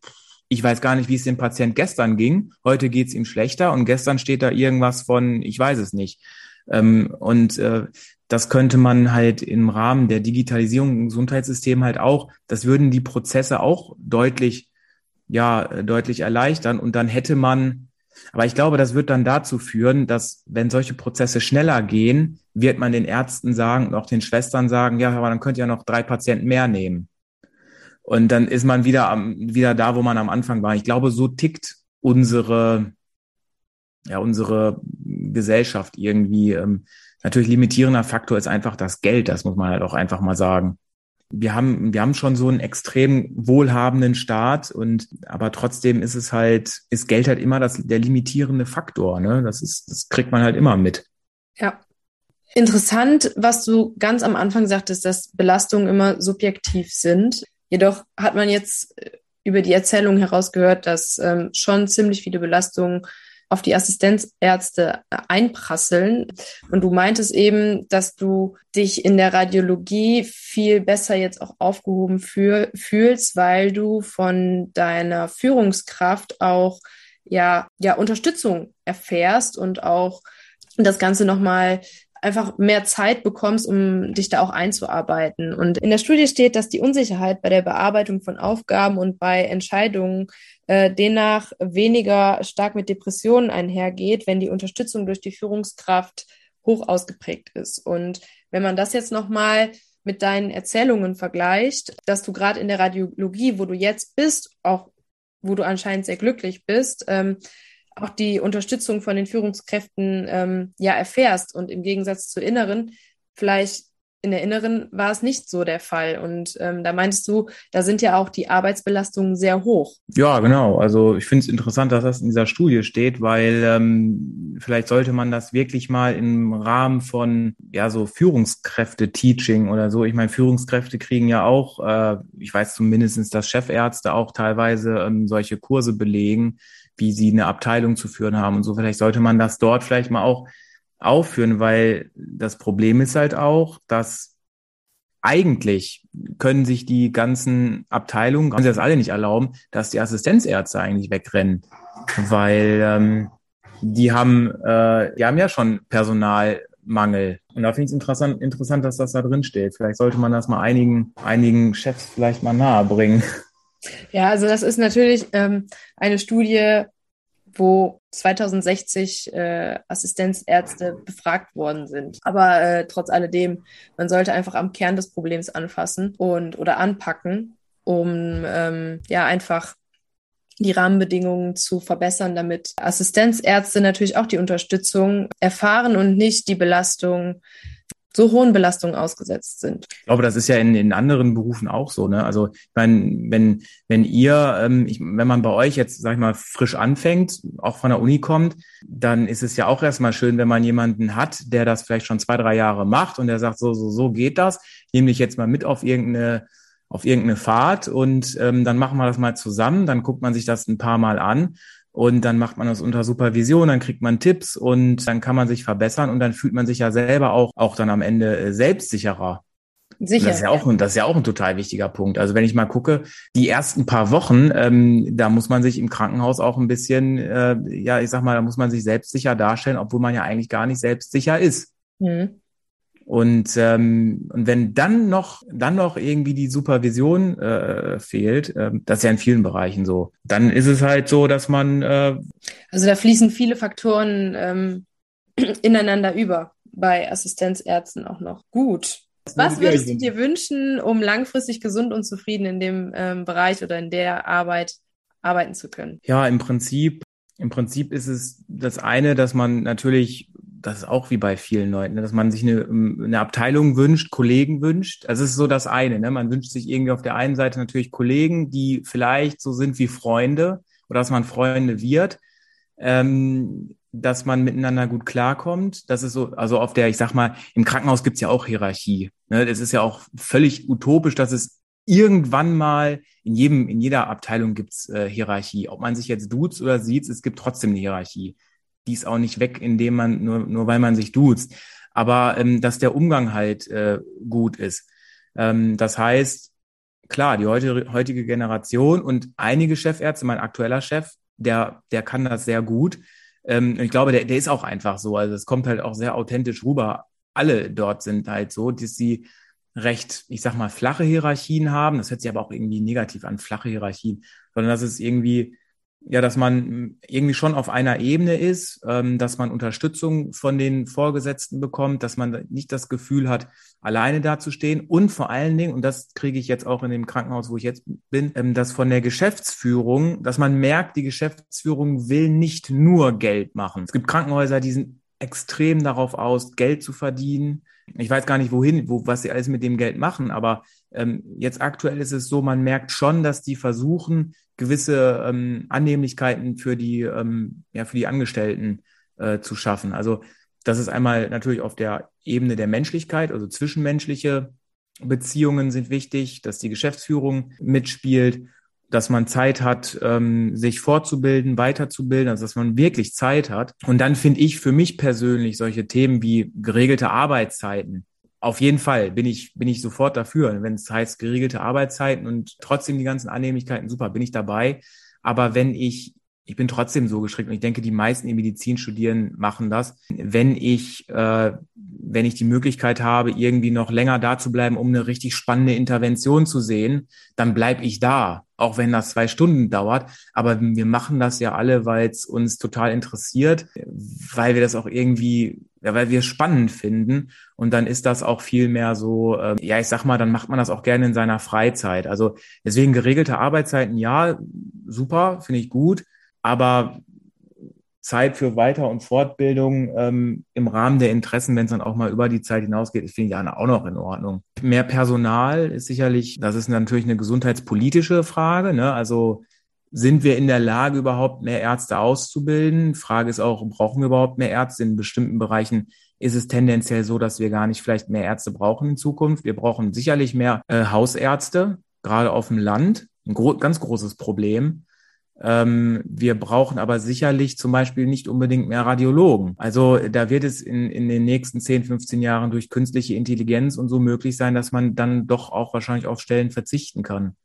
Speaker 3: ich weiß gar nicht, wie es dem Patient gestern ging. Heute geht es ihm schlechter und gestern steht da irgendwas von, ich weiß es nicht. Ähm, und äh, das könnte man halt im Rahmen der Digitalisierung im Gesundheitssystem halt auch, das würden die Prozesse auch deutlich, ja, deutlich erleichtern. Und dann hätte man, aber ich glaube, das wird dann dazu führen, dass wenn solche Prozesse schneller gehen, wird man den Ärzten sagen und auch den Schwestern sagen, ja, aber dann könnt ihr noch drei Patienten mehr nehmen. Und dann ist man wieder am, wieder da, wo man am Anfang war. Ich glaube, so tickt unsere, ja, unsere Gesellschaft irgendwie. Ähm, natürlich limitierender Faktor ist einfach das Geld. Das muss man halt auch einfach mal sagen. Wir haben, wir haben schon so einen extrem wohlhabenden Staat und, aber trotzdem ist es halt, ist Geld halt immer das, der limitierende Faktor, ne? Das ist, das kriegt man halt immer mit.
Speaker 2: Ja, Interessant, was du ganz am Anfang sagtest, dass Belastungen immer subjektiv sind. Jedoch hat man jetzt äh, über die Erzählung herausgehört, dass ähm, schon ziemlich viele Belastungen auf die Assistenzärzte äh, einprasseln. Und du meintest eben, dass du dich in der Radiologie viel besser jetzt auch aufgehoben für, fühlst, weil du von deiner Führungskraft auch ja, ja Unterstützung erfährst und auch das Ganze nochmal einfach mehr Zeit bekommst, um dich da auch einzuarbeiten. Und in der Studie steht, dass die Unsicherheit bei der Bearbeitung von Aufgaben und bei Entscheidungen äh, demnach weniger stark mit Depressionen einhergeht, wenn die Unterstützung durch die Führungskraft hoch ausgeprägt ist. Und wenn man das jetzt nochmal mit deinen Erzählungen vergleicht, dass du gerade in der Radiologie, wo du jetzt bist, auch wo du anscheinend sehr glücklich bist, ähm, auch die Unterstützung von den Führungskräften ähm, ja erfährst. Und im Gegensatz zur inneren, vielleicht in der inneren war es nicht so der Fall. Und ähm, da meinst du, da sind ja auch die Arbeitsbelastungen sehr hoch.
Speaker 3: Ja, genau. Also ich finde es interessant, dass das in dieser Studie steht, weil ähm, vielleicht sollte man das wirklich mal im Rahmen von ja so Führungskräfte-Teaching oder so. Ich meine, Führungskräfte kriegen ja auch, äh, ich weiß zumindest, dass Chefärzte auch teilweise ähm, solche Kurse belegen wie sie eine Abteilung zu führen haben und so. Vielleicht sollte man das dort vielleicht mal auch aufführen, weil das Problem ist halt auch, dass eigentlich können sich die ganzen Abteilungen, können sie das alle nicht erlauben, dass die Assistenzärzte eigentlich wegrennen, weil ähm, die haben, äh, die haben ja schon Personalmangel. Und da finde ich es interessant, interessant, dass das da drin steht. Vielleicht sollte man das mal einigen, einigen Chefs vielleicht mal nahe bringen.
Speaker 2: Ja, also das ist natürlich ähm, eine Studie, wo 2060 äh, Assistenzärzte befragt worden sind. Aber äh, trotz alledem, man sollte einfach am Kern des Problems anfassen und oder anpacken, um ähm, ja einfach die Rahmenbedingungen zu verbessern, damit Assistenzärzte natürlich auch die Unterstützung erfahren und nicht die Belastung so hohen Belastungen ausgesetzt sind.
Speaker 3: Ich glaube, das ist ja in, in anderen Berufen auch so. Ne? Also ich meine, wenn, wenn ihr, ähm, ich, wenn man bei euch jetzt, sag ich mal, frisch anfängt, auch von der Uni kommt, dann ist es ja auch erstmal schön, wenn man jemanden hat, der das vielleicht schon zwei, drei Jahre macht und der sagt, so, so, so geht das. Nehme dich jetzt mal mit auf irgendeine auf irgendeine Fahrt und ähm, dann machen wir das mal zusammen, dann guckt man sich das ein paar Mal an und dann macht man das unter Supervision, dann kriegt man Tipps und dann kann man sich verbessern und dann fühlt man sich ja selber auch, auch dann am Ende äh, selbstsicherer. Sicher. Das ist, ja auch, das ist ja auch ein total wichtiger Punkt. Also wenn ich mal gucke, die ersten paar Wochen, ähm, da muss man sich im Krankenhaus auch ein bisschen, äh, ja, ich sag mal, da muss man sich selbstsicher darstellen, obwohl man ja eigentlich gar nicht selbstsicher ist. Mhm. Und, ähm, und wenn dann noch, dann noch irgendwie die Supervision äh, fehlt, äh, das ist ja in vielen Bereichen so, dann ist es halt so, dass man. Äh,
Speaker 2: also da fließen viele Faktoren ähm, (clears throat) ineinander über bei Assistenzärzten auch noch. Gut. Was würdest du dir wünschen, um langfristig gesund und zufrieden in dem ähm, Bereich oder in der Arbeit arbeiten zu können?
Speaker 3: Ja, im Prinzip, im Prinzip ist es das eine, dass man natürlich das ist auch wie bei vielen Leuten, ne, dass man sich eine, eine Abteilung wünscht, Kollegen wünscht. Also es ist so das eine. Ne? Man wünscht sich irgendwie auf der einen Seite natürlich Kollegen, die vielleicht so sind wie Freunde oder dass man Freunde wird, ähm, dass man miteinander gut klarkommt. Das ist so, also auf der, ich sag mal, im Krankenhaus gibt's ja auch Hierarchie. Ne? Es ist ja auch völlig utopisch, dass es irgendwann mal in jedem, in jeder Abteilung gibt's äh, Hierarchie. Ob man sich jetzt duzt oder sieht, es gibt trotzdem eine Hierarchie die ist auch nicht weg, indem man nur, nur weil man sich duzt. Aber ähm, dass der Umgang halt äh, gut ist. Ähm, das heißt, klar, die heutige, heutige Generation und einige Chefärzte, mein aktueller Chef, der, der kann das sehr gut. Ähm, ich glaube, der, der ist auch einfach so. Also es kommt halt auch sehr authentisch rüber. Alle dort sind halt so, dass sie recht, ich sag mal, flache Hierarchien haben. Das hört sich aber auch irgendwie negativ an, flache Hierarchien, sondern dass es irgendwie ja, dass man irgendwie schon auf einer Ebene ist, ähm, dass man Unterstützung von den Vorgesetzten bekommt, dass man nicht das Gefühl hat, alleine dazustehen und vor allen Dingen, und das kriege ich jetzt auch in dem Krankenhaus, wo ich jetzt bin, ähm, dass von der Geschäftsführung, dass man merkt, die Geschäftsführung will nicht nur Geld machen. Es gibt Krankenhäuser, die sind extrem darauf aus, Geld zu verdienen. Ich weiß gar nicht, wohin, wo, was sie alles mit dem Geld machen, aber jetzt aktuell ist es so, man merkt schon, dass die versuchen, gewisse ähm, Annehmlichkeiten für die, ähm, ja, für die Angestellten äh, zu schaffen. Also das ist einmal natürlich auf der Ebene der Menschlichkeit, also zwischenmenschliche Beziehungen sind wichtig, dass die Geschäftsführung mitspielt, dass man Zeit hat, ähm, sich fortzubilden, weiterzubilden, also dass man wirklich Zeit hat. Und dann finde ich für mich persönlich solche Themen wie geregelte Arbeitszeiten, auf jeden Fall bin ich, bin ich sofort dafür. Wenn es heißt geregelte Arbeitszeiten und trotzdem die ganzen Annehmlichkeiten, super, bin ich dabei. Aber wenn ich, ich bin trotzdem so geschickt und ich denke, die meisten, die Medizin studieren, machen das. Wenn ich, äh, wenn ich die Möglichkeit habe, irgendwie noch länger da zu bleiben, um eine richtig spannende Intervention zu sehen, dann bleib ich da, auch wenn das zwei Stunden dauert. Aber wir machen das ja alle, weil es uns total interessiert, weil wir das auch irgendwie ja, weil wir es spannend finden. Und dann ist das auch viel mehr so, äh, ja, ich sag mal, dann macht man das auch gerne in seiner Freizeit. Also deswegen geregelte Arbeitszeiten, ja, super, finde ich gut. Aber Zeit für Weiter- und Fortbildung ähm, im Rahmen der Interessen, wenn es dann auch mal über die Zeit hinausgeht, finde ich auch noch in Ordnung. Mehr Personal ist sicherlich, das ist natürlich eine gesundheitspolitische Frage. Ne? Also sind wir in der Lage, überhaupt mehr Ärzte auszubilden? Frage ist auch, brauchen wir überhaupt mehr Ärzte? In bestimmten Bereichen ist es tendenziell so, dass wir gar nicht vielleicht mehr Ärzte brauchen in Zukunft. Wir brauchen sicherlich mehr äh, Hausärzte, gerade auf dem Land. Ein gro ganz großes Problem. Ähm, wir brauchen aber sicherlich zum Beispiel nicht unbedingt mehr Radiologen. Also da wird es in, in den nächsten 10, 15 Jahren durch künstliche Intelligenz und so möglich sein, dass man dann doch auch wahrscheinlich auf Stellen verzichten kann.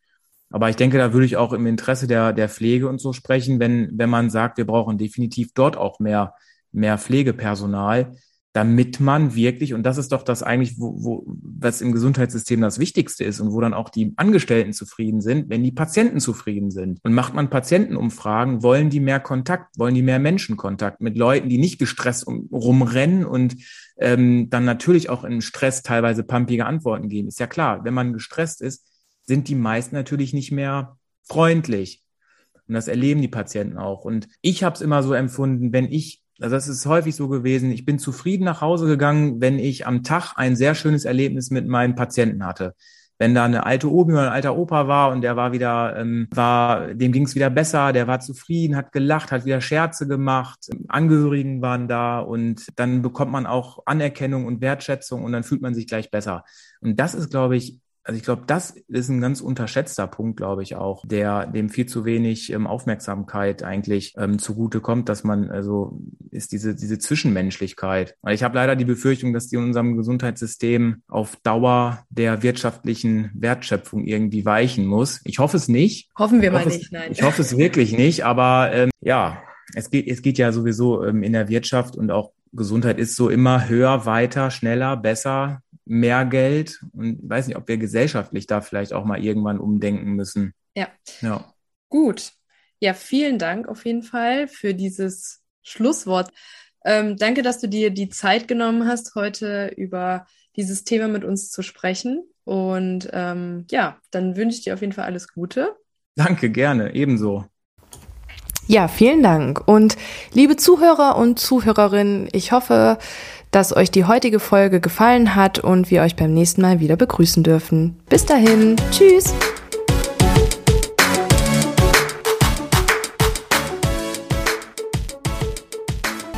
Speaker 3: Aber ich denke, da würde ich auch im Interesse der, der Pflege und so sprechen, wenn, wenn man sagt, wir brauchen definitiv dort auch mehr, mehr Pflegepersonal, damit man wirklich, und das ist doch das eigentlich, wo, wo, was im Gesundheitssystem das Wichtigste ist und wo dann auch die Angestellten zufrieden sind, wenn die Patienten zufrieden sind. Und macht man Patientenumfragen, wollen die mehr Kontakt, wollen die mehr Menschenkontakt mit Leuten, die nicht gestresst um, rumrennen und ähm, dann natürlich auch in Stress teilweise pumpige Antworten geben. Ist ja klar, wenn man gestresst ist, sind die meisten natürlich nicht mehr freundlich. Und das erleben die Patienten auch. Und ich habe es immer so empfunden, wenn ich, also das ist häufig so gewesen, ich bin zufrieden nach Hause gegangen, wenn ich am Tag ein sehr schönes Erlebnis mit meinen Patienten hatte. Wenn da eine alte Omi oder ein alter Opa war und der war wieder, ähm, war, dem ging es wieder besser, der war zufrieden, hat gelacht, hat wieder Scherze gemacht, Angehörigen waren da und dann bekommt man auch Anerkennung und Wertschätzung und dann fühlt man sich gleich besser. Und das ist, glaube ich, also ich glaube, das ist ein ganz unterschätzter Punkt, glaube ich auch, der dem viel zu wenig ähm, Aufmerksamkeit eigentlich ähm, zugute kommt, dass man also ist diese diese Zwischenmenschlichkeit. Weil ich habe leider die Befürchtung, dass die in unserem Gesundheitssystem auf Dauer der wirtschaftlichen Wertschöpfung irgendwie weichen muss. Ich hoffe es nicht.
Speaker 2: Hoffen wir
Speaker 3: mal
Speaker 2: nicht, es, nein.
Speaker 3: Ich hoffe es wirklich nicht, aber ähm, ja, es geht es geht ja sowieso ähm, in der Wirtschaft und auch Gesundheit ist so immer höher, weiter, schneller, besser, mehr Geld und weiß nicht, ob wir gesellschaftlich da vielleicht auch mal irgendwann umdenken müssen.
Speaker 2: Ja. Ja. Gut. Ja, vielen Dank auf jeden Fall für dieses Schlusswort. Ähm, danke, dass du dir die Zeit genommen hast, heute über dieses Thema mit uns zu sprechen. Und ähm, ja, dann wünsche ich dir auf jeden Fall alles Gute.
Speaker 3: Danke, gerne, ebenso.
Speaker 2: Ja, vielen Dank. Und liebe Zuhörer und Zuhörerinnen, ich hoffe, dass euch die heutige Folge gefallen hat und wir euch beim nächsten Mal wieder begrüßen dürfen. Bis dahin, tschüss!